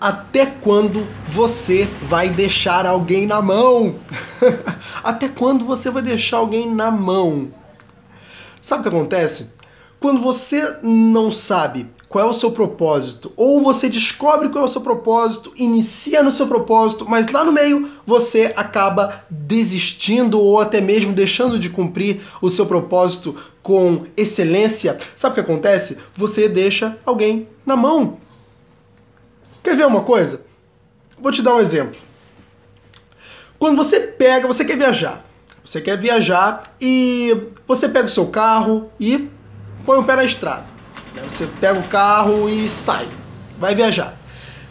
Até quando você vai deixar alguém na mão? Até quando você vai deixar alguém na mão? Sabe o que acontece? Quando você não sabe qual é o seu propósito, ou você descobre qual é o seu propósito, inicia no seu propósito, mas lá no meio você acaba desistindo ou até mesmo deixando de cumprir o seu propósito com excelência, sabe o que acontece? Você deixa alguém na mão. Quer ver uma coisa? Vou te dar um exemplo. Quando você pega, você quer viajar. Você quer viajar e você pega o seu carro e põe o pé na estrada. Você pega o carro e sai. Vai viajar.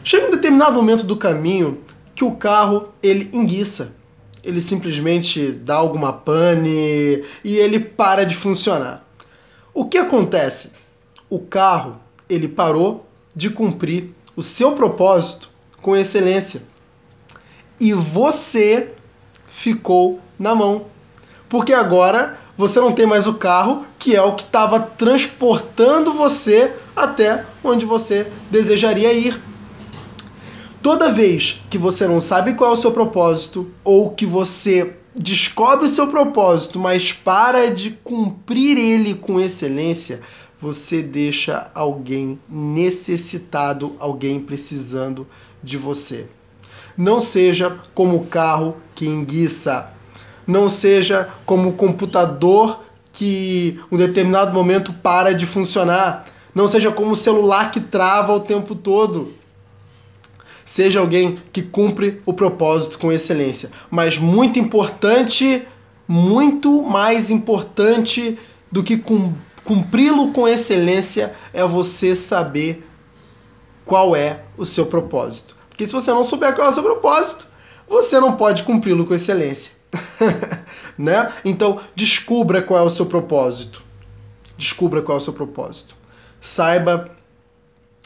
Chega um determinado momento do caminho que o carro ele enguiça. Ele simplesmente dá alguma pane e ele para de funcionar. O que acontece? O carro ele parou de cumprir o seu propósito com excelência. E você ficou na mão. Porque agora você não tem mais o carro, que é o que estava transportando você até onde você desejaria ir. Toda vez que você não sabe qual é o seu propósito, ou que você descobre o seu propósito, mas para de cumprir ele com excelência, você deixa alguém necessitado, alguém precisando de você. Não seja como o carro que enguiça. Não seja como o computador que um determinado momento para de funcionar. Não seja como o celular que trava o tempo todo. Seja alguém que cumpre o propósito com excelência. Mas muito importante, muito mais importante do que cumprir Cumpri-lo com excelência é você saber qual é o seu propósito. Porque se você não souber qual é o seu propósito, você não pode cumpri-lo com excelência. né? Então, descubra qual é o seu propósito. Descubra qual é o seu propósito. Saiba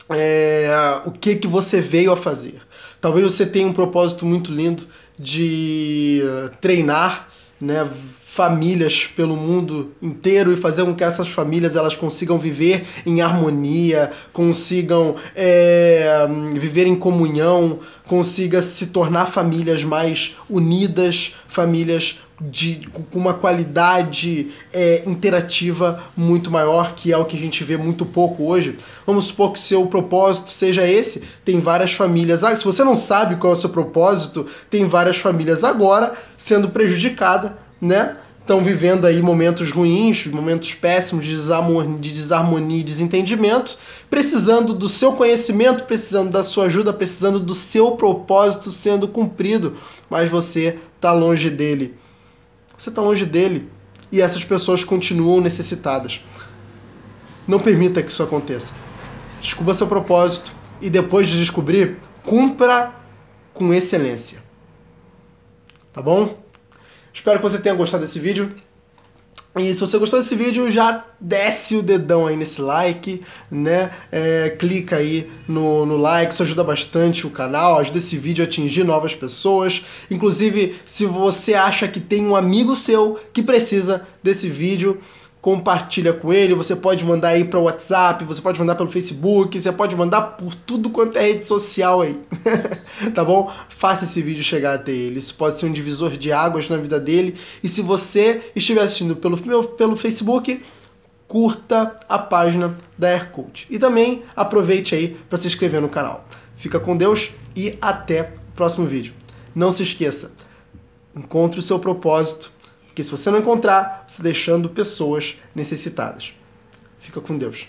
é, o que, que você veio a fazer. Talvez você tenha um propósito muito lindo de treinar, né? famílias pelo mundo inteiro e fazer com que essas famílias elas consigam viver em harmonia, consigam é, viver em comunhão, consiga se tornar famílias mais unidas, famílias de, com uma qualidade é, interativa muito maior, que é o que a gente vê muito pouco hoje. Vamos supor que seu propósito seja esse, tem várias famílias. Ah, se você não sabe qual é o seu propósito, tem várias famílias agora sendo prejudicadas, né? estão vivendo aí momentos ruins, momentos péssimos de desarmonia, de desarmonia e desentendimento, precisando do seu conhecimento, precisando da sua ajuda, precisando do seu propósito sendo cumprido, mas você está longe dele. Você está longe dele e essas pessoas continuam necessitadas. Não permita que isso aconteça. Descubra seu propósito e depois de descobrir, cumpra com excelência. Tá bom? Espero que você tenha gostado desse vídeo. E se você gostou desse vídeo, já desce o dedão aí nesse like, né? É, clica aí no, no like, isso ajuda bastante o canal, ajuda esse vídeo a atingir novas pessoas. Inclusive, se você acha que tem um amigo seu que precisa desse vídeo, compartilha com ele, você pode mandar aí para o WhatsApp, você pode mandar pelo Facebook, você pode mandar por tudo quanto é rede social aí, tá bom? Faça esse vídeo chegar até ele, isso pode ser um divisor de águas na vida dele, e se você estiver assistindo pelo, pelo Facebook, curta a página da Aircode. E também aproveite aí para se inscrever no canal. Fica com Deus e até o próximo vídeo. Não se esqueça, encontre o seu propósito porque se você não encontrar, você está deixando pessoas necessitadas. Fica com Deus.